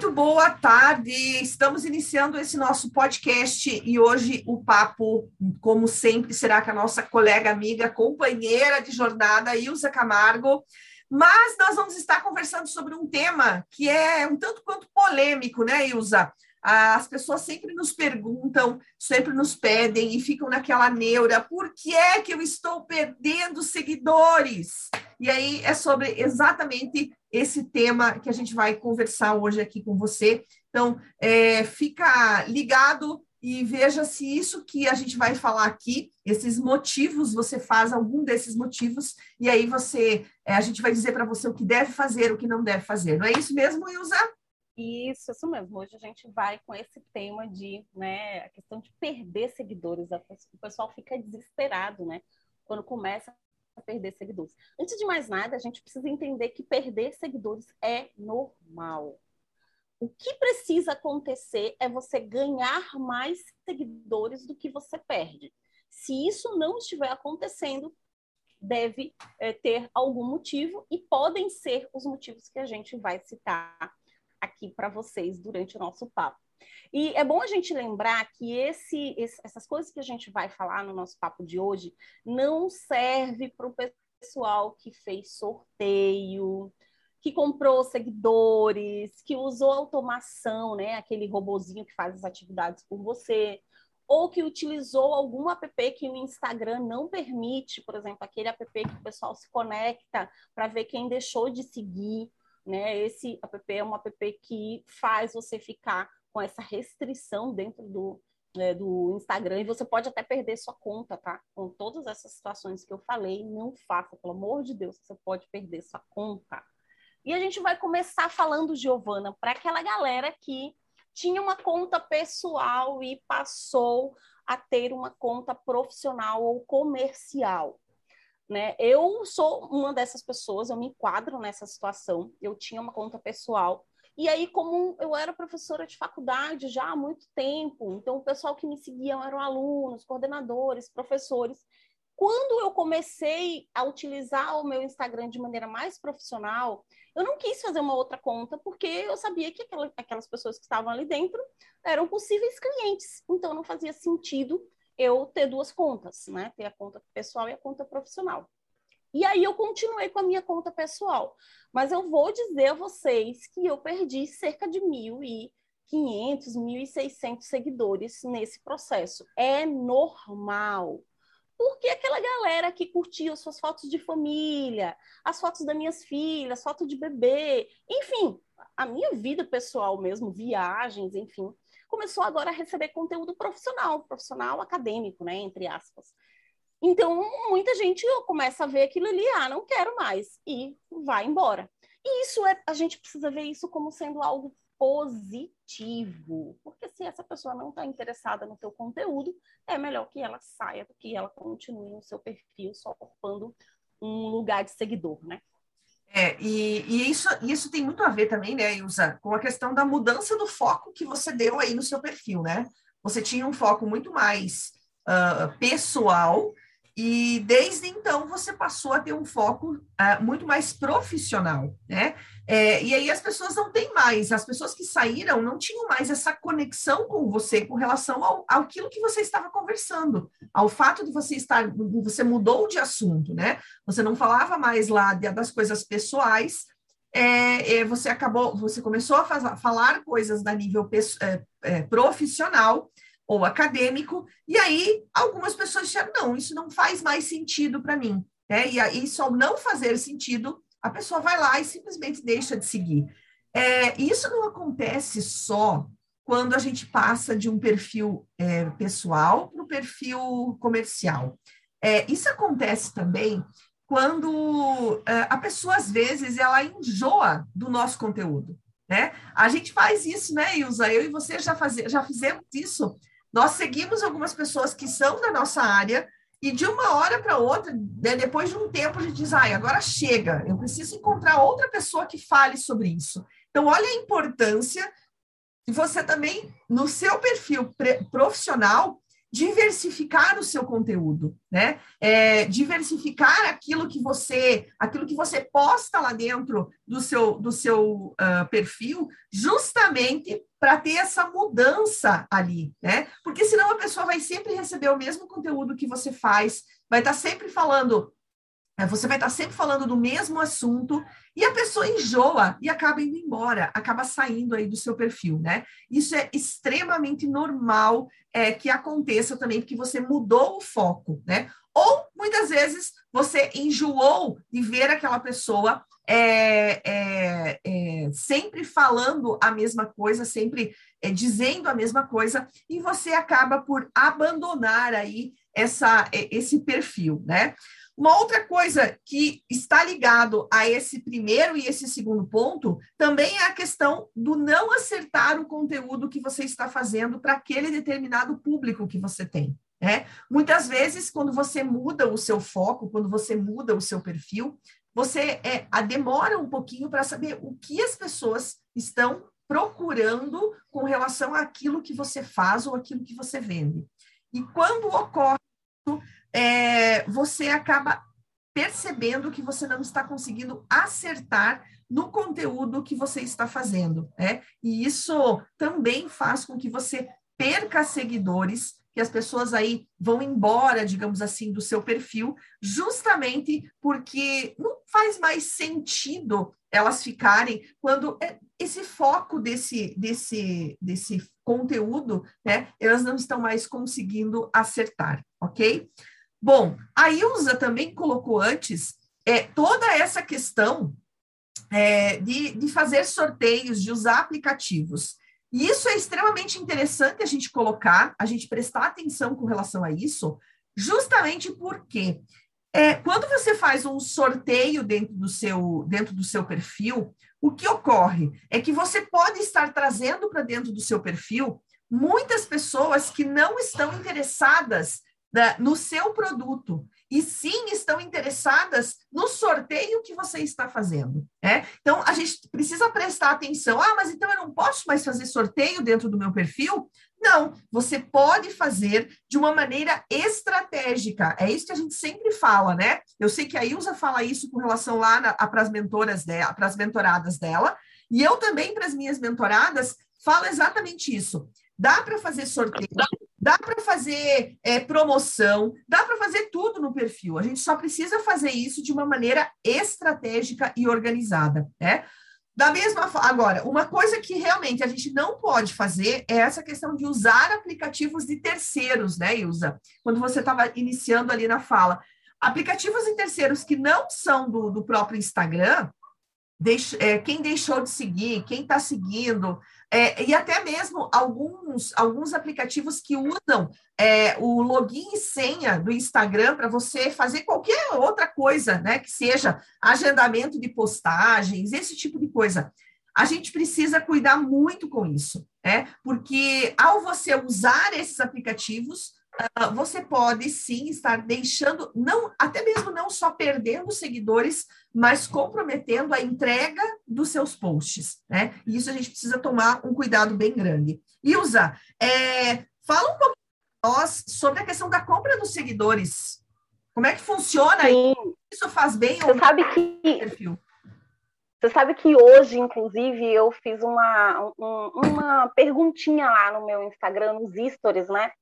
Muito boa tarde. Estamos iniciando esse nosso podcast e hoje o papo, como sempre, será com a nossa colega, amiga, companheira de jornada, Ilza Camargo. Mas nós vamos estar conversando sobre um tema que é um tanto quanto polêmico, né, Ilza? As pessoas sempre nos perguntam, sempre nos pedem e ficam naquela neura: por que é que eu estou perdendo seguidores? E aí é sobre exatamente esse tema que a gente vai conversar hoje aqui com você. Então, é, fica ligado e veja se isso que a gente vai falar aqui, esses motivos, você faz algum desses motivos, e aí você, é, a gente vai dizer para você o que deve fazer, o que não deve fazer. Não é isso mesmo, Ilza? Isso, isso mesmo. Hoje a gente vai com esse tema de, né, a questão de perder seguidores. O pessoal fica desesperado, né, quando começa perder seguidores. Antes de mais nada, a gente precisa entender que perder seguidores é normal. O que precisa acontecer é você ganhar mais seguidores do que você perde. Se isso não estiver acontecendo, deve é, ter algum motivo e podem ser os motivos que a gente vai citar aqui para vocês durante o nosso papo. E é bom a gente lembrar que esse, essas coisas que a gente vai falar no nosso papo de hoje não serve para o pessoal que fez sorteio, que comprou seguidores, que usou automação, né, aquele robozinho que faz as atividades por você, ou que utilizou algum app que o Instagram não permite, por exemplo, aquele app que o pessoal se conecta para ver quem deixou de seguir né? Esse app é um app que faz você ficar com essa restrição dentro do, é, do Instagram e você pode até perder sua conta, tá? Com todas essas situações que eu falei, não faça, pelo amor de Deus, você pode perder sua conta. E a gente vai começar falando, Giovana, para aquela galera que tinha uma conta pessoal e passou a ter uma conta profissional ou comercial. Né? Eu sou uma dessas pessoas, eu me enquadro nessa situação. Eu tinha uma conta pessoal. E aí, como eu era professora de faculdade já há muito tempo, então o pessoal que me seguia eram alunos, coordenadores, professores. Quando eu comecei a utilizar o meu Instagram de maneira mais profissional, eu não quis fazer uma outra conta, porque eu sabia que aquelas pessoas que estavam ali dentro eram possíveis clientes. Então, não fazia sentido eu ter duas contas, né? Ter a conta pessoal e a conta profissional. E aí eu continuei com a minha conta pessoal. Mas eu vou dizer a vocês que eu perdi cerca de 1.500, 1.600 seguidores nesse processo. É normal. Porque aquela galera que curtia suas fotos de família, as fotos das minhas filhas, foto de bebê, enfim, a minha vida pessoal mesmo, viagens, enfim, começou agora a receber conteúdo profissional, profissional acadêmico, né, entre aspas. Então, muita gente começa a ver aquilo ali, ah, não quero mais, e vai embora. E isso é, a gente precisa ver isso como sendo algo positivo, porque se essa pessoa não está interessada no teu conteúdo, é melhor que ela saia do que ela continue no seu perfil só ocupando um lugar de seguidor, né? É, e, e, isso, isso tem muito a ver também, né, Ilza, com a questão da mudança do foco que você deu aí no seu perfil, né? Você tinha um foco muito mais uh, pessoal e desde então você passou a ter um foco uh, muito mais profissional, né? É, e aí as pessoas não têm mais, as pessoas que saíram não tinham mais essa conexão com você com relação ao, aquilo que você estava conversando, ao fato de você estar, você mudou de assunto, né? Você não falava mais lá das coisas pessoais, é, é, você acabou, você começou a falar coisas da nível é, é, profissional ou acadêmico, e aí algumas pessoas disseram, não, isso não faz mais sentido para mim. Né? E aí, só não fazer sentido, a pessoa vai lá e simplesmente deixa de seguir. É, isso não acontece só quando a gente passa de um perfil é, pessoal para o perfil comercial. É, isso acontece também quando é, a pessoa, às vezes, ela enjoa do nosso conteúdo. Né? A gente faz isso, né, Ilza? Eu e você já, faz, já fizemos isso nós seguimos algumas pessoas que são da nossa área e de uma hora para outra, né, depois de um tempo, a gente diz: ai, agora chega, eu preciso encontrar outra pessoa que fale sobre isso. Então, olha a importância de você também, no seu perfil profissional, diversificar o seu conteúdo, né? É, diversificar aquilo que você, aquilo que você posta lá dentro do seu, do seu uh, perfil, justamente para ter essa mudança ali, né? Porque senão a pessoa vai sempre receber o mesmo conteúdo que você faz, vai estar tá sempre falando você vai estar sempre falando do mesmo assunto e a pessoa enjoa e acaba indo embora, acaba saindo aí do seu perfil, né? Isso é extremamente normal é, que aconteça também, porque você mudou o foco, né? Ou muitas vezes você enjoou de ver aquela pessoa é, é, é, sempre falando a mesma coisa, sempre é, dizendo a mesma coisa, e você acaba por abandonar aí essa, é, esse perfil, né? Uma outra coisa que está ligado a esse primeiro e esse segundo ponto também é a questão do não acertar o conteúdo que você está fazendo para aquele determinado público que você tem. Né? Muitas vezes, quando você muda o seu foco, quando você muda o seu perfil, você é, a demora um pouquinho para saber o que as pessoas estão procurando com relação àquilo que você faz ou aquilo que você vende. E quando ocorre é, você acaba percebendo que você não está conseguindo acertar no conteúdo que você está fazendo, né? E isso também faz com que você perca seguidores, que as pessoas aí vão embora, digamos assim, do seu perfil, justamente porque não faz mais sentido elas ficarem quando é, esse foco desse, desse, desse conteúdo, né, elas não estão mais conseguindo acertar, ok? Bom, a Ilza também colocou antes é, toda essa questão é, de, de fazer sorteios, de usar aplicativos. E isso é extremamente interessante a gente colocar, a gente prestar atenção com relação a isso, justamente porque é, quando você faz um sorteio dentro do, seu, dentro do seu perfil, o que ocorre é que você pode estar trazendo para dentro do seu perfil muitas pessoas que não estão interessadas né, no seu produto e sim estão interessadas no sorteio que você está fazendo. Né? Então, a gente precisa prestar atenção. Ah, mas então eu não posso mais fazer sorteio dentro do meu perfil? Não, você pode fazer de uma maneira estratégica. É isso que a gente sempre fala, né? Eu sei que a Ilza fala isso com relação lá para as mentoras dela, para as mentoradas dela, e eu também, para as minhas mentoradas, falo exatamente isso. Dá para fazer sorteio, Dá para fazer é, promoção, dá para fazer tudo no perfil. A gente só precisa fazer isso de uma maneira estratégica e organizada, né? Da mesma agora, uma coisa que realmente a gente não pode fazer é essa questão de usar aplicativos de terceiros, né, Ilza? Quando você estava iniciando ali na fala. Aplicativos de terceiros que não são do, do próprio Instagram, Deix, é, quem deixou de seguir, quem está seguindo, é, e até mesmo alguns, alguns aplicativos que usam é, o login e senha do Instagram para você fazer qualquer outra coisa, né? Que seja agendamento de postagens, esse tipo de coisa. A gente precisa cuidar muito com isso, né? Porque ao você usar esses aplicativos, uh, você pode sim estar deixando, não, até mesmo não só perdendo seguidores, mas comprometendo a entrega dos seus posts, né? E isso a gente precisa tomar um cuidado bem grande. Ilza, é, fala um pouco nós sobre a questão da compra dos seguidores. Como é que funciona? Sim. Isso faz bem Você ou sabe que perfil? Você sabe que hoje, inclusive, eu fiz uma, um, uma perguntinha lá no meu Instagram, nos stories, né?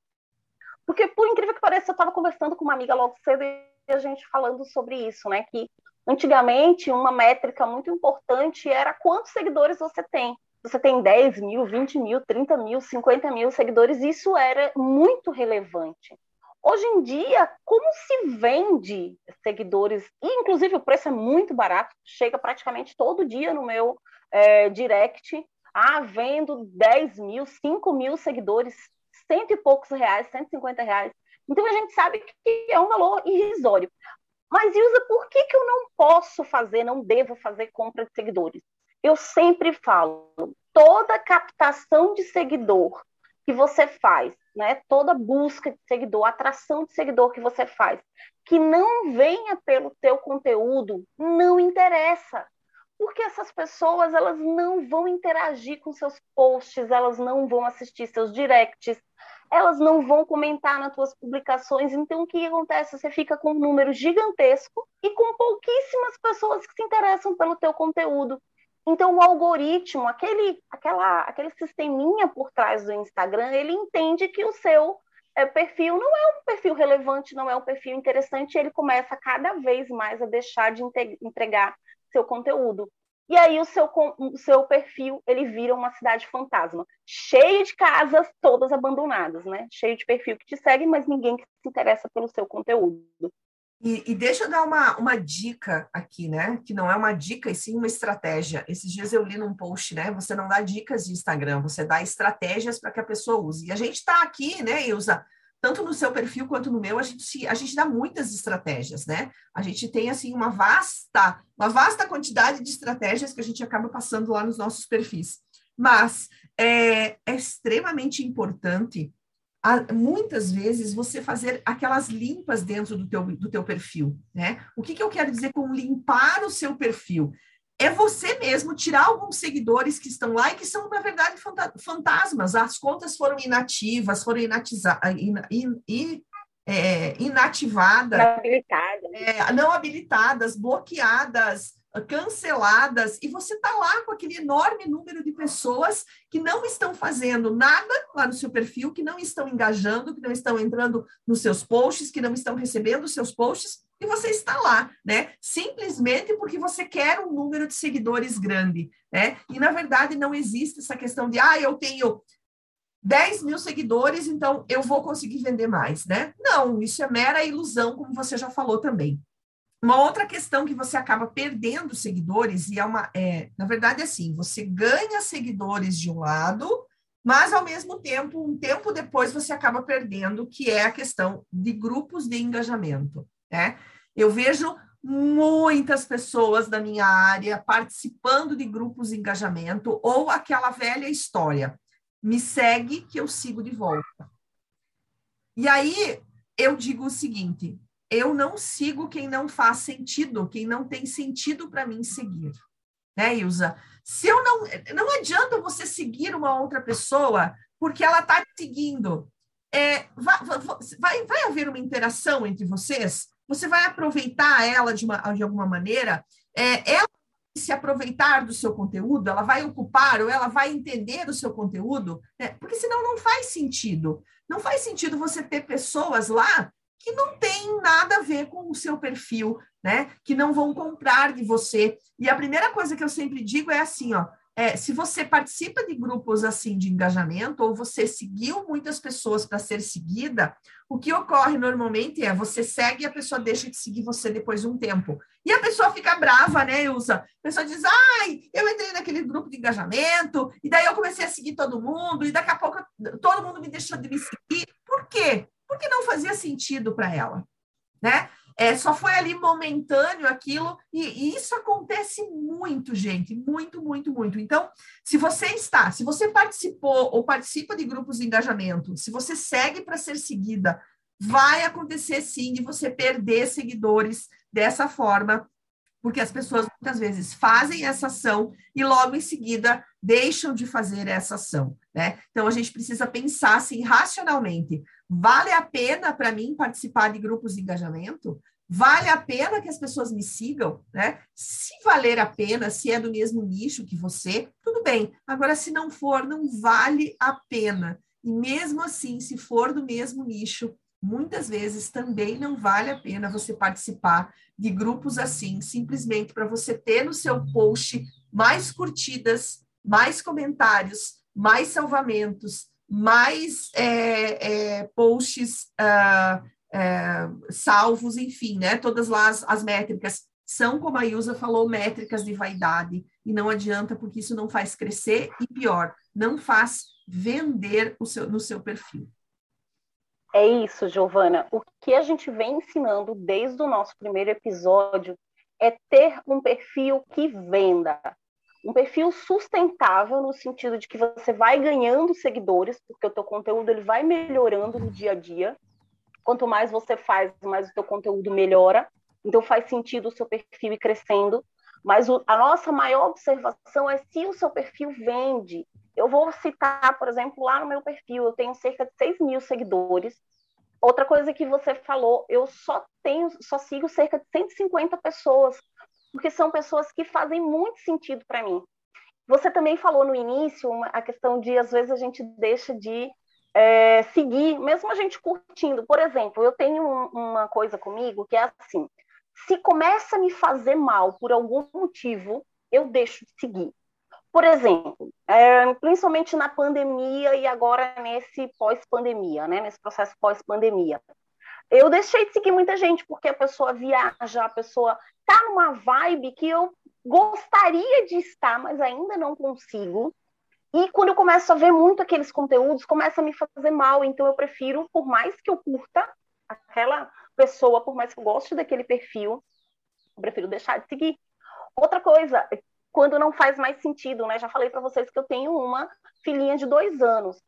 Porque, por incrível que pareça, eu estava conversando com uma amiga logo cedo e a gente falando sobre isso, né? Que antigamente uma métrica muito importante era quantos seguidores você tem. Você tem 10 mil, 20 mil, 30 mil, 50 mil seguidores, isso era muito relevante. Hoje em dia, como se vende seguidores, e inclusive o preço é muito barato, chega praticamente todo dia no meu é, direct, ah, vendo 10 mil, 5 mil seguidores cento e poucos reais, 150 reais. Então a gente sabe que é um valor irrisório. Mas, Ilza, por que, que eu não posso fazer, não devo fazer compra de seguidores? Eu sempre falo, toda captação de seguidor que você faz, né, toda busca de seguidor, atração de seguidor que você faz, que não venha pelo teu conteúdo, não interessa. Porque essas pessoas elas não vão interagir com seus posts, elas não vão assistir seus directs, elas não vão comentar nas tuas publicações. Então, o que acontece? Você fica com um número gigantesco e com pouquíssimas pessoas que se interessam pelo teu conteúdo. Então, o algoritmo, aquele, aquela, aquele sisteminha por trás do Instagram, ele entende que o seu é, perfil não é um perfil relevante, não é um perfil interessante, e ele começa cada vez mais a deixar de entregar seu conteúdo. E aí o seu, o seu perfil ele vira uma cidade fantasma, cheio de casas todas abandonadas, né? Cheio de perfil que te segue, mas ninguém que se interessa pelo seu conteúdo. E, e, deixa eu dar uma, uma dica aqui, né? Que não é uma dica, e sim uma estratégia. Esses dias eu li num post, né? Você não dá dicas de Instagram, você dá estratégias para que a pessoa use. E a gente está aqui, né, Ilza? Tanto no seu perfil quanto no meu, a gente, a gente dá muitas estratégias, né? A gente tem, assim, uma vasta, uma vasta quantidade de estratégias que a gente acaba passando lá nos nossos perfis. Mas é, é extremamente importante muitas vezes você fazer aquelas limpas dentro do teu, do teu perfil, né? O que, que eu quero dizer com limpar o seu perfil? É você mesmo tirar alguns seguidores que estão lá e que são, na verdade, fantasmas. As contas foram inativas, foram inatizadas, in, in, in, é, inativadas, não habilitadas. É, não habilitadas, bloqueadas, canceladas, e você está lá com aquele enorme número de pessoas que não estão fazendo nada lá no seu perfil, que não estão engajando, que não estão entrando nos seus posts, que não estão recebendo os seus posts, e você está lá, né? Simplesmente porque você quer um número de seguidores grande, né? E na verdade não existe essa questão de, ah, eu tenho 10 mil seguidores, então eu vou conseguir vender mais, né? Não, isso é mera ilusão, como você já falou também. Uma outra questão que você acaba perdendo seguidores, e é uma. É, na verdade, é assim: você ganha seguidores de um lado, mas ao mesmo tempo, um tempo depois, você acaba perdendo, que é a questão de grupos de engajamento. Né? Eu vejo muitas pessoas da minha área participando de grupos de engajamento, ou aquela velha história: me segue que eu sigo de volta. E aí eu digo o seguinte: eu não sigo quem não faz sentido, quem não tem sentido para mim seguir. Né, Ilza? Se eu não. Não adianta você seguir uma outra pessoa porque ela está seguindo. É, vai, vai, vai haver uma interação entre vocês? Você vai aproveitar ela de, uma, de alguma maneira? É, ela se aproveitar do seu conteúdo, ela vai ocupar ou ela vai entender o seu conteúdo, né? porque senão não faz sentido. Não faz sentido você ter pessoas lá que não tem nada a ver com o seu perfil, né? Que não vão comprar de você. E a primeira coisa que eu sempre digo é assim, ó, é, se você participa de grupos assim de engajamento ou você seguiu muitas pessoas para ser seguida, o que ocorre normalmente é você segue e a pessoa deixa de seguir você depois de um tempo. E a pessoa fica brava, né, Ilza? A pessoa diz: ai, eu entrei naquele grupo de engajamento, e daí eu comecei a seguir todo mundo, e daqui a pouco todo mundo me deixou de me seguir. Por quê? Porque não fazia sentido para ela, né? É, só foi ali momentâneo aquilo, e, e, isso acontece muito, gente, muito, muito, muito. Então, se você está, se você participou ou participa de grupos de engajamento, se você segue para ser seguida, vai acontecer sim de você perder seguidores dessa forma, porque as pessoas muitas vezes fazem essa ação e logo em seguida deixam de fazer essa ação, né? Então a gente precisa pensar assim racionalmente. Vale a pena para mim participar de grupos de engajamento? Vale a pena que as pessoas me sigam, né? Se valer a pena, se é do mesmo nicho que você, tudo bem. Agora, se não for, não vale a pena. E mesmo assim, se for do mesmo nicho, muitas vezes também não vale a pena você participar de grupos assim, simplesmente para você ter no seu post mais curtidas, mais comentários, mais salvamentos, mais é, é, posts uh, salvos, enfim, né? Todas lá as, as, métricas são, como a Ilza falou, métricas de vaidade, e não adianta, porque isso não faz crescer, e pior, não faz vender o seu, no seu perfil. É isso, Giovana. O que a gente vem ensinando desde o nosso primeiro episódio é ter um perfil que venda, um perfil sustentável no sentido de que você vai ganhando seguidores, porque o teu conteúdo ele vai melhorando no dia a dia. Quanto mais você faz, mais o teu conteúdo melhora. Então faz sentido o seu perfil ir crescendo, Mas o, a nossa maior observação é se o seu perfil vende. Eu vou citar, por exemplo, lá no meu perfil, eu tenho cerca de 6 mil seguidores. Outra coisa que você falou, eu só tenho, só sigo cerca de 150 pessoas, porque são pessoas que fazem muito sentido para mim. Você também falou no início uma, a questão de, às vezes, a gente deixa de é, seguir, mesmo a gente curtindo. Por exemplo, eu tenho um, uma coisa comigo que é assim: se começa a me fazer mal por algum motivo, eu deixo de seguir. Por exemplo, é, principalmente na pandemia e agora nesse pós-pandemia, né, nesse processo pós-pandemia. Eu deixei de seguir muita gente porque a pessoa viaja, a pessoa tá numa vibe que eu gostaria de estar, mas ainda não consigo. E quando eu começo a ver muito aqueles conteúdos, começa a me fazer mal. Então eu prefiro, por mais que eu curta aquela pessoa, por mais que eu goste daquele perfil, eu prefiro deixar de seguir. Outra coisa, quando não faz mais sentido, né? Já falei para vocês que eu tenho uma filhinha de dois anos.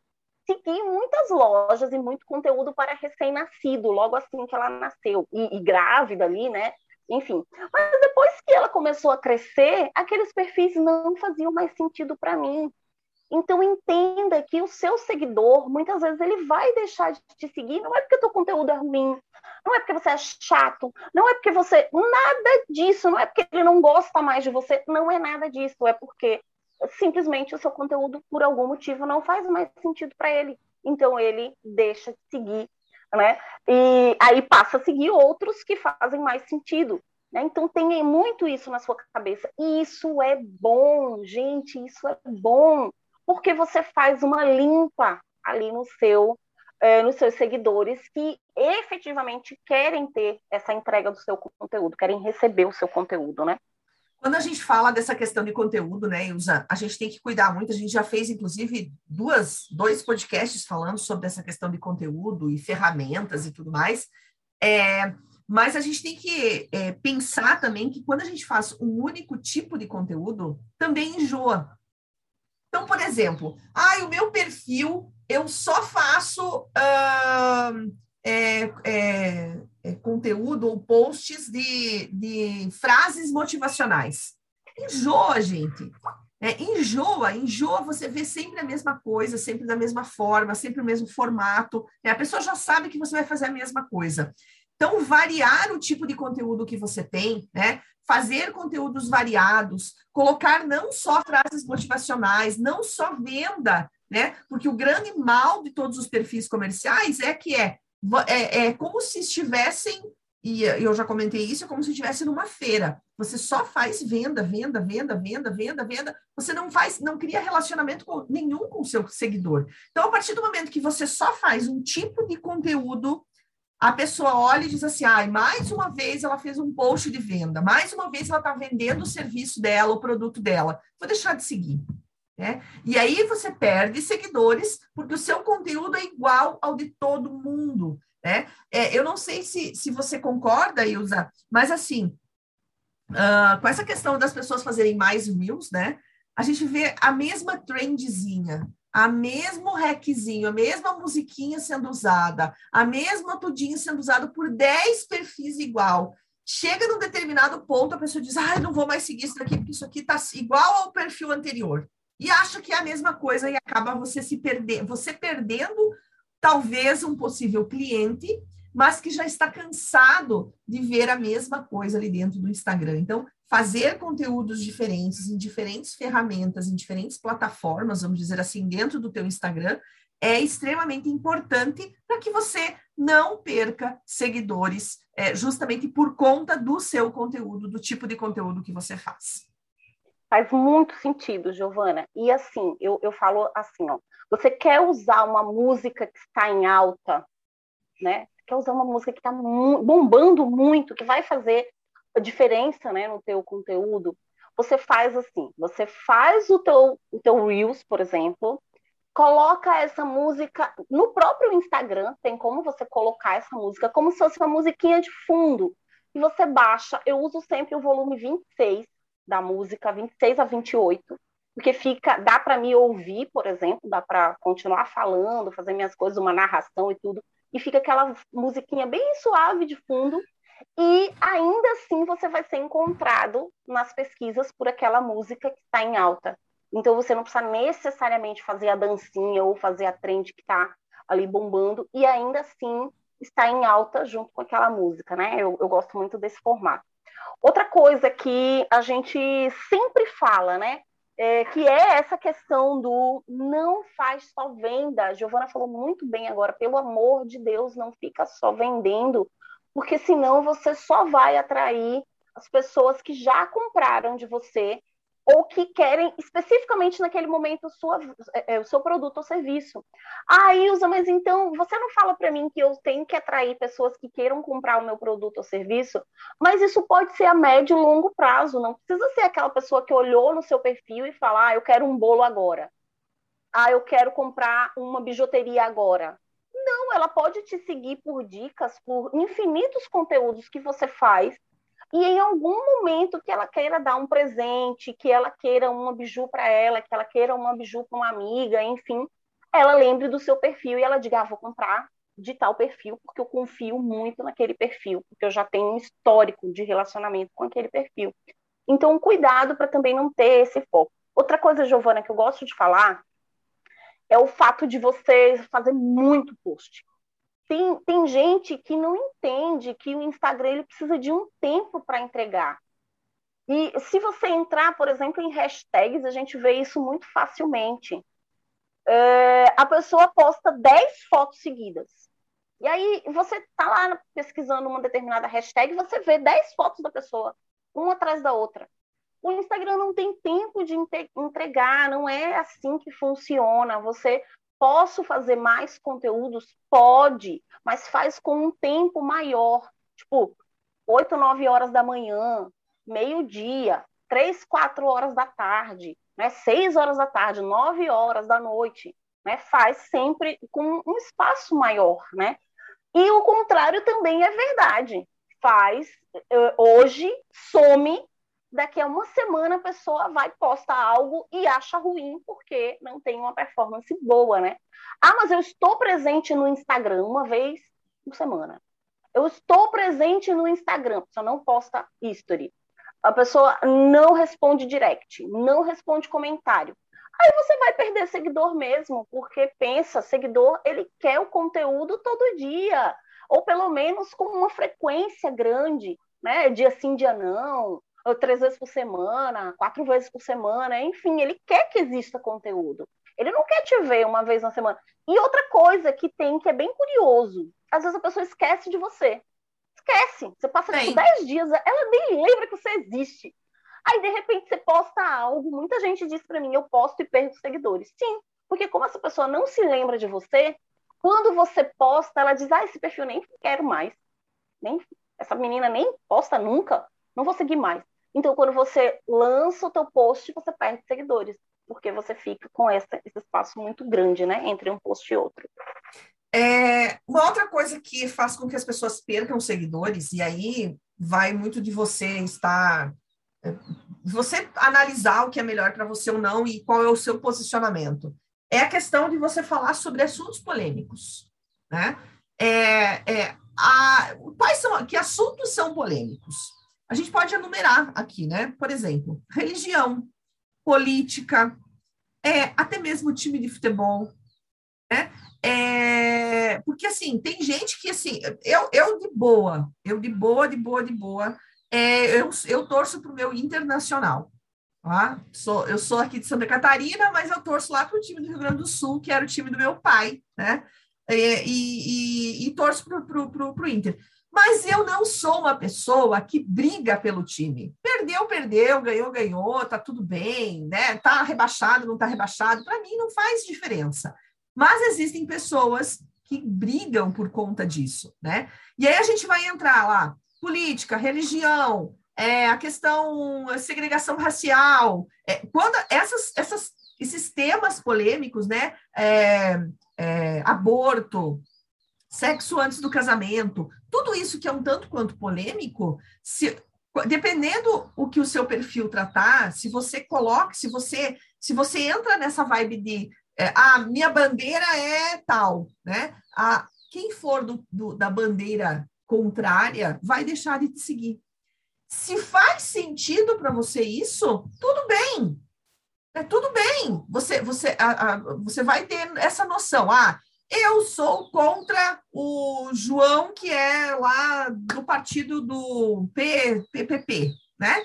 Segui muitas lojas e muito conteúdo para recém-nascido, logo assim que ela nasceu, e, e grávida ali, né? Enfim. Mas depois que ela começou a crescer, aqueles perfis não faziam mais sentido para mim. Então entenda que o seu seguidor, muitas vezes, ele vai deixar de te seguir, não é porque o teu conteúdo é ruim, não é porque você é chato, não é porque você. Nada disso, não é porque ele não gosta mais de você, não é nada disso, é porque simplesmente o seu conteúdo, por algum motivo, não faz mais sentido para ele. Então ele deixa de seguir, né? E aí passa a seguir outros que fazem mais sentido. Né? Então tenha muito isso na sua cabeça. E isso é bom, gente, isso é bom porque você faz uma limpa ali no seu, é, nos seus seguidores que efetivamente querem ter essa entrega do seu conteúdo, querem receber o seu conteúdo, né? Quando a gente fala dessa questão de conteúdo, né, Ilza, a gente tem que cuidar muito. A gente já fez, inclusive, duas, dois podcasts falando sobre essa questão de conteúdo e ferramentas e tudo mais. É, mas a gente tem que é, pensar também que quando a gente faz um único tipo de conteúdo, também enjoa. Então, por exemplo, ah, o meu perfil, eu só faço uh, é, é, é, conteúdo ou posts de, de frases motivacionais. Enjoa, gente. É, enjoa, enjoa, você vê sempre a mesma coisa, sempre da mesma forma, sempre o mesmo formato. Né? A pessoa já sabe que você vai fazer a mesma coisa. Então, variar o tipo de conteúdo que você tem, né? Fazer conteúdos variados, colocar não só frases motivacionais, não só venda, né? Porque o grande mal de todos os perfis comerciais é que é, é, é como se estivessem, e eu já comentei isso, é como se estivesse numa feira. Você só faz venda, venda, venda, venda, venda, venda. Você não faz, não cria relacionamento com, nenhum com o seu seguidor. Então, a partir do momento que você só faz um tipo de conteúdo a pessoa olha e diz assim: ah, mais uma vez ela fez um post de venda, mais uma vez ela está vendendo o serviço dela, o produto dela, vou deixar de seguir. Né? E aí você perde seguidores, porque o seu conteúdo é igual ao de todo mundo. Né? É, eu não sei se, se você concorda, Ilza, mas assim, uh, com essa questão das pessoas fazerem mais reels, né? A gente vê a mesma trendzinha a mesmo reczinho, a mesma musiquinha sendo usada, a mesma tudinho sendo usado por 10 perfis igual. Chega num determinado ponto, a pessoa diz: ah, não vou mais seguir isso daqui, porque isso aqui está igual ao perfil anterior. E acha que é a mesma coisa e acaba você se perder, você perdendo talvez um possível cliente, mas que já está cansado de ver a mesma coisa ali dentro do Instagram. Então, fazer conteúdos diferentes em diferentes ferramentas, em diferentes plataformas, vamos dizer assim, dentro do teu Instagram, é extremamente importante para que você não perca seguidores, é, justamente por conta do seu conteúdo, do tipo de conteúdo que você faz. Faz muito sentido, Giovana. E assim, eu, eu falo assim, ó, você quer usar uma música que está em alta, né? Quer usar uma música que está bombando muito, que vai fazer a diferença né, no teu conteúdo, você faz assim, você faz o teu, o teu Reels, por exemplo, coloca essa música no próprio Instagram, tem como você colocar essa música como se fosse uma musiquinha de fundo, e você baixa, eu uso sempre o volume 26 da música, 26 a 28, porque fica, dá para me ouvir, por exemplo, dá para continuar falando, fazer minhas coisas, uma narração e tudo, e fica aquela musiquinha bem suave de fundo, E ainda assim você vai ser encontrado nas pesquisas por aquela música que está em alta. Então você não precisa necessariamente fazer a dancinha ou fazer a trend que está ali bombando, e ainda assim está em alta junto com aquela música, né? Eu, eu gosto muito desse formato. Outra coisa que a gente sempre fala, né? É, que é essa questão do não faz só venda. A Giovana falou muito bem agora, pelo amor de Deus, não fica só vendendo, porque senão você só vai atrair as pessoas que já compraram de você ou que querem especificamente naquele momento sua, é, é, o seu produto ou serviço. Ah, usa, mas então você não fala para mim que eu tenho que atrair pessoas que queiram comprar o meu produto ou serviço, mas isso pode ser a médio e longo prazo, não precisa ser aquela pessoa que olhou no seu perfil e fala, ah, eu quero um bolo agora. Ah, eu quero comprar uma bijuteria agora. Não, ela pode te seguir por dicas, por infinitos conteúdos que você faz e em algum momento que ela queira dar um presente, que ela queira uma biju para ela, que ela queira uma biju para uma amiga, enfim, ela lembre do seu perfil e ela diga: ah, vou comprar de tal perfil, porque eu confio muito naquele perfil, porque eu já tenho um histórico de relacionamento com aquele perfil. Então, cuidado para também não ter esse foco. Outra coisa, Giovana, que eu gosto de falar é o fato de você fazer muito post. Tem, tem gente que não entende que o Instagram ele precisa de um tempo para entregar. E se você entrar, por exemplo, em hashtags, a gente vê isso muito facilmente. É, a pessoa posta 10 fotos seguidas. E aí você está lá pesquisando uma determinada hashtag, você vê 10 fotos da pessoa, uma atrás da outra. O Instagram não tem tempo de entregar, não é assim que funciona. Você Posso fazer mais conteúdos? Pode, mas faz com um tempo maior. Tipo, 8, 9 horas da manhã, meio-dia, 3, 4 horas da tarde, né? 6 horas da tarde, 9 horas da noite. Né? Faz sempre com um espaço maior, né? E o contrário também é verdade. Faz, eh, hoje, some daqui a uma semana a pessoa vai postar algo e acha ruim porque não tem uma performance boa, né? Ah, mas eu estou presente no Instagram uma vez por semana. Eu estou presente no Instagram, pessoa não posta history. A pessoa não responde direct, não responde comentário. Aí você vai perder seguidor mesmo, porque pensa, seguidor, ele quer o conteúdo todo dia, ou pelo menos com uma frequência grande, né? Dia sim, dia não, ou três vezes por semana, quatro vezes por semana, enfim, ele quer que exista conteúdo. Ele não quer te ver uma vez na semana. E outra coisa que tem que é bem curioso, às vezes a pessoa esquece de você. Esquece. Você passa tipo, dez dias, ela nem lembra que você existe. Aí, de repente, você posta algo. Muita gente diz para mim, eu posto e perco seguidores. Sim, porque como essa pessoa não se lembra de você, quando você posta, ela diz, ah, esse perfil nem quero mais. Nem, essa menina nem posta nunca. Não vou seguir mais. Então, quando você lança o teu post, você perde seguidores, porque você fica com essa, esse espaço muito grande, né, entre um post e outro. É, uma outra coisa que faz com que as pessoas percam seguidores, e aí vai muito de você estar. É, você analisar o que é melhor para você ou não e qual é o seu posicionamento. É a questão de você falar sobre assuntos polêmicos. Né? É, é, a, quais são, que assuntos são polêmicos? A gente pode enumerar aqui, né? Por exemplo, religião, política, é, até mesmo time de futebol, né? É, porque assim, tem gente que assim, eu, eu de boa, eu de boa, de boa, de boa, é, eu, eu torço para o meu internacional. Tá? Sou, eu sou aqui de Santa Catarina, mas eu torço lá para o time do Rio Grande do Sul, que era o time do meu pai, né? É, e, e, e torço para o Inter. Mas eu não sou uma pessoa que briga pelo time. Perdeu, perdeu, ganhou, ganhou, tá tudo bem, né? Tá rebaixado, não tá rebaixado. Para mim não faz diferença. Mas existem pessoas que brigam por conta disso, né? E aí a gente vai entrar lá, política, religião, é, a questão a segregação racial, é, quando essas, essas, esses temas polêmicos, né? É, é aborto, sexo antes do casamento, tudo isso que é um tanto quanto polêmico, se, dependendo o que o seu perfil tratar, se você coloca, se você se você entra nessa vibe de é, a ah, minha bandeira é tal, né? A, quem for do, do, da bandeira contrária vai deixar de te seguir. Se faz sentido para você isso, tudo bem. É tudo bem. Você, você, a, a, você vai ter essa noção. Ah, eu sou contra o João, que é lá do partido do P, PPP, né?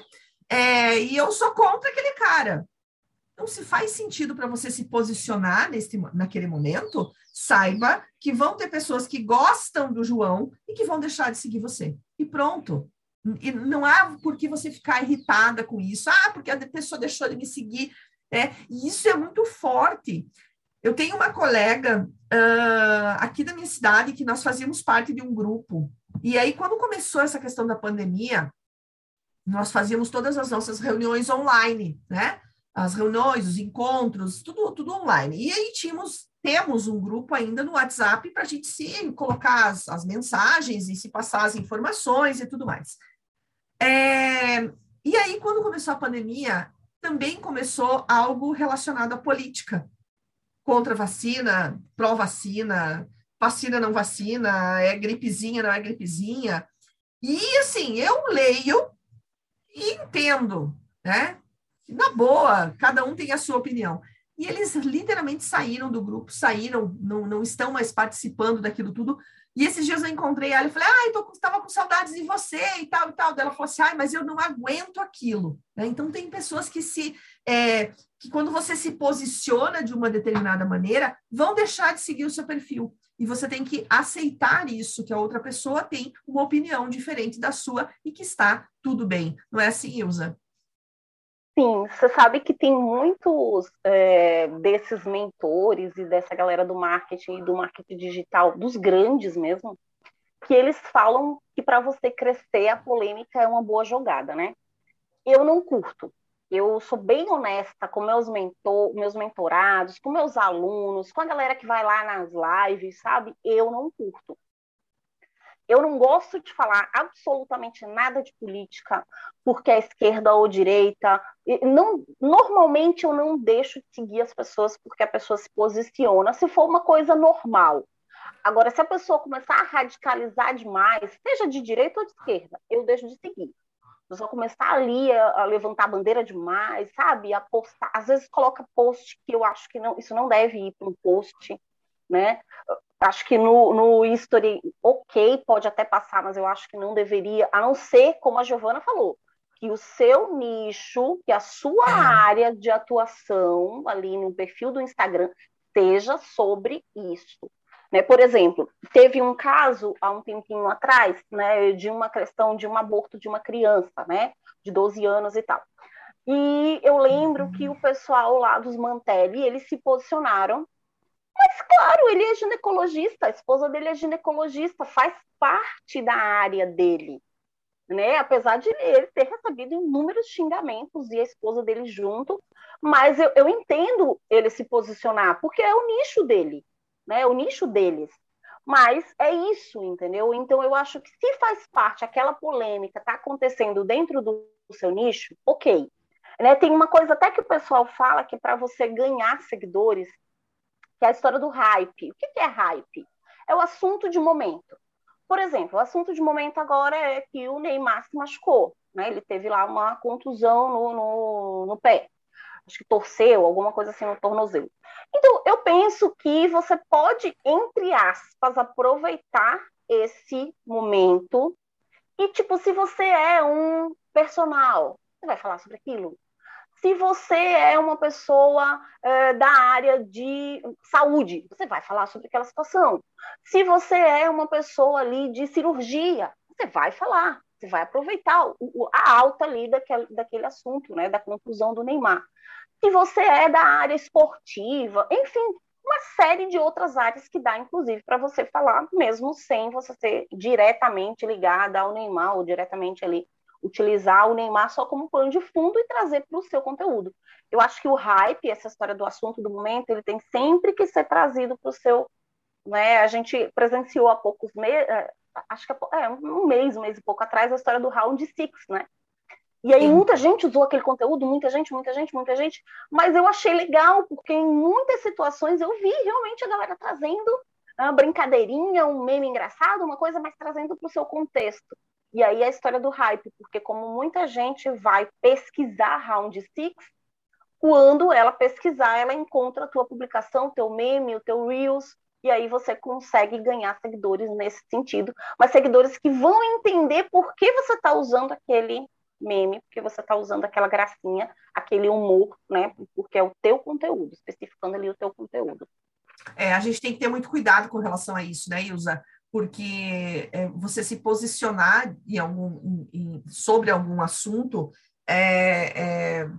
É, e eu sou contra aquele cara. Então, se faz sentido para você se posicionar nesse, naquele momento, saiba que vão ter pessoas que gostam do João e que vão deixar de seguir você. E pronto. E não há por que você ficar irritada com isso. Ah, porque a pessoa deixou de me seguir. É, e isso é muito forte. Eu tenho uma colega uh, aqui da minha cidade que nós fazíamos parte de um grupo. E aí, quando começou essa questão da pandemia, nós fazíamos todas as nossas reuniões online, né? As reuniões, os encontros, tudo, tudo online. E aí tínhamos, temos um grupo ainda no WhatsApp para a gente se colocar as, as, mensagens e se passar as informações e tudo mais. É, e aí, quando começou a pandemia, também começou algo relacionado à política. Contra vacina, pró-vacina, vacina não vacina, é gripezinha, não é gripezinha. E assim, eu leio e entendo, né? Na boa, cada um tem a sua opinião. E eles literalmente saíram do grupo, saíram, não, não estão mais participando daquilo tudo. E esses dias eu encontrei ela e falei, ah, eu estava com saudades de você e tal e tal. Ela falou assim, ah, mas eu não aguento aquilo. Né? Então tem pessoas que se é, que quando você se posiciona de uma determinada maneira, vão deixar de seguir o seu perfil. E você tem que aceitar isso, que a outra pessoa tem uma opinião diferente da sua e que está tudo bem. Não é assim, Ilza? Sim, você sabe que tem muitos é, desses mentores e dessa galera do marketing e do marketing digital, dos grandes mesmo, que eles falam que para você crescer a polêmica é uma boa jogada, né? Eu não curto, eu sou bem honesta com meus, mentor, meus mentorados, com meus alunos, com a galera que vai lá nas lives, sabe? Eu não curto. Eu não gosto de falar absolutamente nada de política, porque é esquerda ou direita. Não, normalmente eu não deixo de seguir as pessoas porque a pessoa se posiciona, se for uma coisa normal. Agora, se a pessoa começar a radicalizar demais, seja de direita ou de esquerda, eu deixo de seguir pessoa começar ali a, a, levantar a bandeira demais, sabe? A postar, às vezes coloca post que eu acho que não, isso não deve ir para um post, né? Acho que no, no history, ok, pode até passar, mas eu acho que não deveria, a não ser, como a Giovana falou, que o seu nicho, que a sua área de atuação ali no perfil do Instagram seja sobre isso. Né? Por exemplo, teve um caso há um tempinho atrás, né, de uma questão de um aborto de uma criança, né, de 12 anos e tal. E eu lembro que o pessoal lá dos Mantelli, eles se posicionaram. Mas, claro, ele é ginecologista, a esposa dele é ginecologista, faz parte da área dele. Né? Apesar de ele ter recebido inúmeros xingamentos e a esposa dele junto, mas eu, eu entendo ele se posicionar, porque é o nicho dele né? O nicho deles. Mas é isso, entendeu? Então eu acho que se faz parte aquela polêmica está acontecendo dentro do seu nicho, ok. Né? Tem uma coisa até que o pessoal fala que para você ganhar seguidores, que é a história do hype. O que, que é hype? É o assunto de momento. Por exemplo, o assunto de momento agora é que o Neymar se machucou, né? Ele teve lá uma contusão no, no, no pé acho que torceu, alguma coisa assim no tornozelo. Então, eu penso que você pode, entre aspas, aproveitar esse momento e, tipo, se você é um personal, você vai falar sobre aquilo. Se você é uma pessoa é, da área de saúde, você vai falar sobre aquela situação. Se você é uma pessoa ali de cirurgia, você vai falar, você vai aproveitar o, a alta ali daquele, daquele assunto, né, da conclusão do Neymar se você é da área esportiva, enfim, uma série de outras áreas que dá, inclusive, para você falar, mesmo sem você ser diretamente ligada ao Neymar, ou diretamente ali utilizar o Neymar só como plano de fundo e trazer para o seu conteúdo. Eu acho que o hype, essa história do assunto do momento, ele tem sempre que ser trazido para o seu. Né? A gente presenciou há poucos meses, é, acho que é, é um mês, um mês e pouco atrás, a história do Round Six, né? E aí muita gente usou aquele conteúdo, muita gente, muita gente, muita gente, mas eu achei legal, porque em muitas situações eu vi realmente a galera trazendo uma brincadeirinha, um meme engraçado, uma coisa mais trazendo para o seu contexto. E aí a história do hype, porque como muita gente vai pesquisar Round Six, quando ela pesquisar, ela encontra a tua publicação, o teu meme, o teu Reels, e aí você consegue ganhar seguidores nesse sentido, mas seguidores que vão entender por que você está usando aquele meme, porque você está usando aquela gracinha, aquele humor, né? Porque é o teu conteúdo, especificando ali o teu conteúdo. É, a gente tem que ter muito cuidado com relação a isso, né, Ilza? Porque é, você se posicionar em algum, em, sobre algum assunto é, é,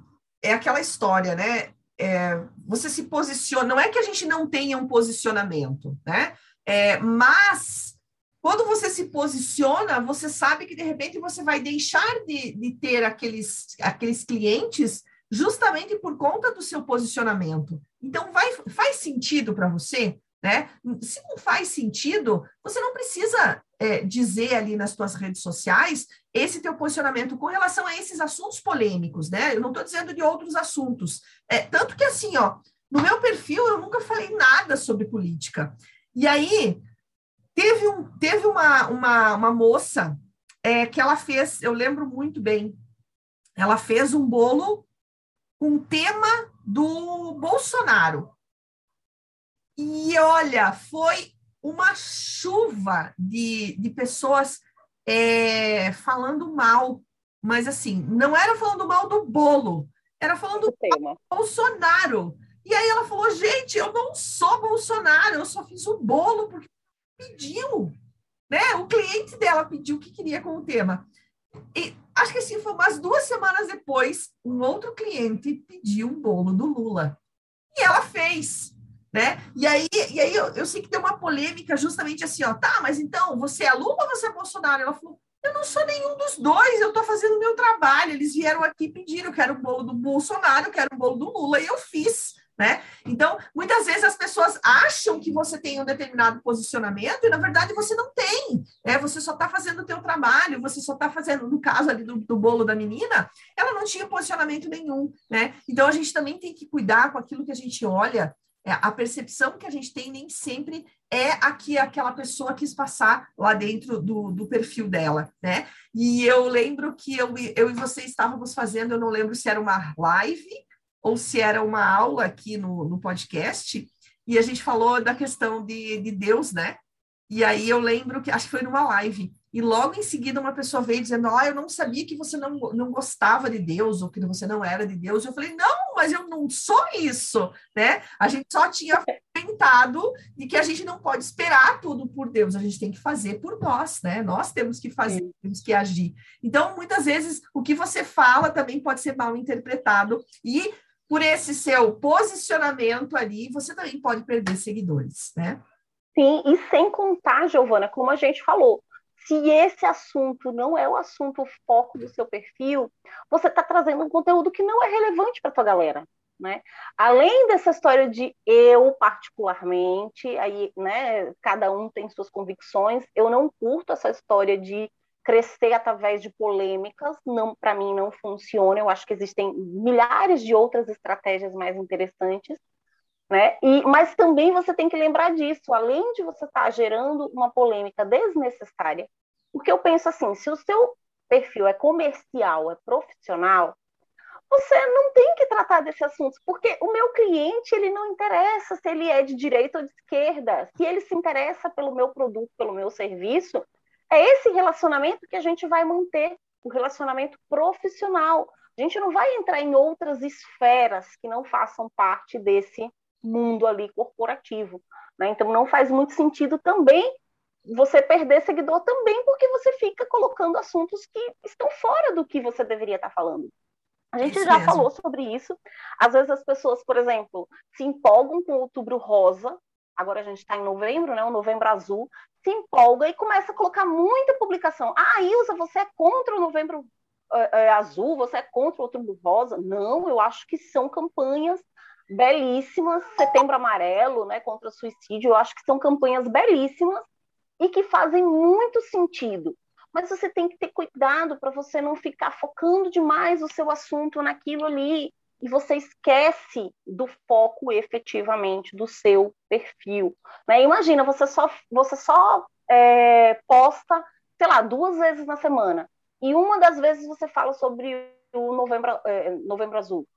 é aquela história, né? É, você se posiciona, não é que a gente não tenha um posicionamento, né? É, mas quando você se posiciona, você sabe que de repente você vai deixar de, de ter aqueles, aqueles clientes justamente por conta do seu posicionamento. Então, vai, faz sentido para você? Né? Se não faz sentido, você não precisa é, dizer ali nas suas redes sociais esse teu posicionamento com relação a esses assuntos polêmicos, né? Eu não estou dizendo de outros assuntos. É, tanto que assim, ó, no meu perfil eu nunca falei nada sobre política. E aí teve, um, teve uma, uma, uma moça é, que ela fez, eu lembro muito bem, ela fez um bolo com o tema do Bolsonaro. E olha, foi uma chuva de, de pessoas é, falando mal, mas assim, não era falando mal do bolo, era falando do Bolsonaro. E aí ela falou: gente, eu não sou Bolsonaro, eu só fiz o bolo porque pediu, né? O cliente dela pediu o que queria com o tema. E acho que assim, foi umas duas semanas depois, um outro cliente pediu um bolo do Lula. E ela fez, né? E aí, e aí eu, eu sei que tem uma polêmica justamente assim, ó, tá, mas então, você é Lula ou você é Bolsonaro? Ela falou, eu não sou nenhum dos dois, eu estou fazendo meu trabalho. Eles vieram aqui pedir, eu quero o bolo do Bolsonaro, eu quero o bolo do Lula, e eu fiz né? Então, muitas vezes as pessoas acham que você tem um determinado posicionamento e, na verdade, você não tem, né? Você só está fazendo o teu trabalho, você só está fazendo, no caso ali do, do, bolo da menina, ela não tinha posicionamento nenhum, né? Então, a gente também tem que cuidar com aquilo que a gente olha, a percepção que a gente tem nem sempre é a que aquela pessoa quis passar lá dentro do, do perfil dela, né? E eu lembro que eu, eu e você estávamos fazendo, eu não lembro se era uma live ou se era uma aula aqui no, no podcast, e a gente falou da questão de, de Deus, né? E aí eu lembro que, acho que foi numa live, e logo em seguida uma pessoa veio dizendo, ah, eu não sabia que você não, não gostava de Deus, ou que você não era de Deus. Eu falei, não, mas eu não sou isso, né? A gente só tinha comentado de que a gente não pode esperar tudo por Deus, a gente tem que fazer por nós, né? Nós temos que fazer, Sim. temos que agir. Então, muitas vezes, o que você fala também pode ser mal interpretado, e por esse seu posicionamento ali, você também pode perder seguidores, né? Sim, e sem contar, Giovana, como a gente falou, se esse assunto não é o assunto o foco do seu perfil, você está trazendo um conteúdo que não é relevante para tua galera, né? Além dessa história de eu particularmente, aí, né, cada um tem suas convicções, eu não curto essa história de crescer através de polêmicas, não para mim não funciona. Eu acho que existem milhares de outras estratégias mais interessantes, né? E mas também você tem que lembrar disso, além de você estar tá gerando uma polêmica desnecessária, porque eu penso assim, se o seu perfil é comercial, é profissional, você não tem que tratar desse assunto, porque o meu cliente, ele não interessa se ele é de direita ou de esquerda, se ele se interessa pelo meu produto, pelo meu serviço, é esse relacionamento que a gente vai manter, o relacionamento profissional. A gente não vai entrar em outras esferas que não façam parte desse mundo ali corporativo. Né? Então, não faz muito sentido também você perder seguidor também porque você fica colocando assuntos que estão fora do que você deveria estar falando. A gente isso já mesmo. falou sobre isso. Às vezes as pessoas, por exemplo, se empolgam com o outubro rosa. Agora a gente está em novembro, né? O novembro azul se empolga e começa a colocar muita publicação. Ah, Ilza, você é contra o Novembro é, é, Azul, você é contra o Outubro Rosa? Não, eu acho que são campanhas belíssimas. Setembro Amarelo, né, contra o suicídio, eu acho que são campanhas belíssimas e que fazem muito sentido. Mas você tem que ter cuidado para você não ficar focando demais o seu assunto naquilo ali. e você esquece do foco efetivamente do seu perfil. Né? Imagina, você só, você só é, posta, sei lá, duas vezes na semana, e uma das vezes você fala sobre o Novembro, é, Novembro Azul.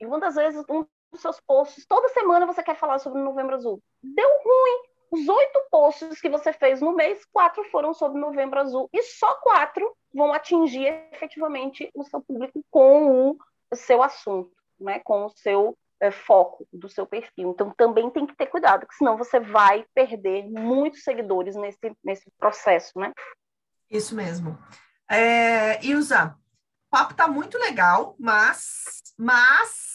E uma das vezes, um dos seus posts, toda semana você quer falar sobre Novembro Azul. Deu ruim. Os oito posts que você fez no mês, quatro foram sobre Novembro Azul. E só quatro vão atingir efetivamente o seu público com o seu assunto, né? com o seu é, foco do seu perfil. Então também tem que ter cuidado, porque senão você vai perder muitos seguidores nesse, nesse processo, né? Isso mesmo. É, Ilza, o papo está muito legal, mas, mas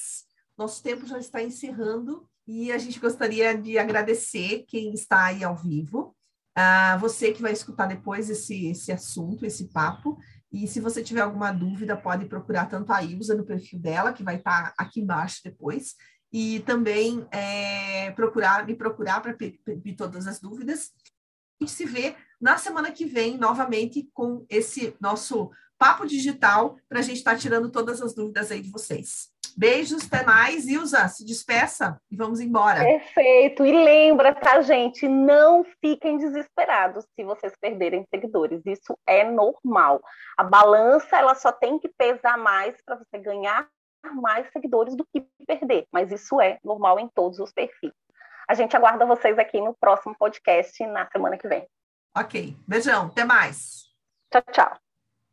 nosso tempo já está encerrando e a gente gostaria de agradecer quem está aí ao vivo, uh, você que vai escutar depois esse, esse assunto, esse papo. E se você tiver alguma dúvida, pode procurar tanto a Ilza no perfil dela, que vai estar tá aqui embaixo depois, e também é, procurar me procurar para pedir todas as dúvidas. A gente se vê na semana que vem, novamente, com esse nosso papo digital, para a gente estar tá tirando todas as dúvidas aí de vocês. Beijos, até mais. Ilza, se despeça e vamos embora. Perfeito. E lembra, tá, gente? Não fiquem desesperados se vocês perderem seguidores. Isso é normal. A balança, ela só tem que pesar mais para você ganhar mais seguidores do que perder. Mas isso é normal em todos os perfis. A gente aguarda vocês aqui no próximo podcast na semana que vem. Ok. Beijão. Até mais. Tchau, tchau.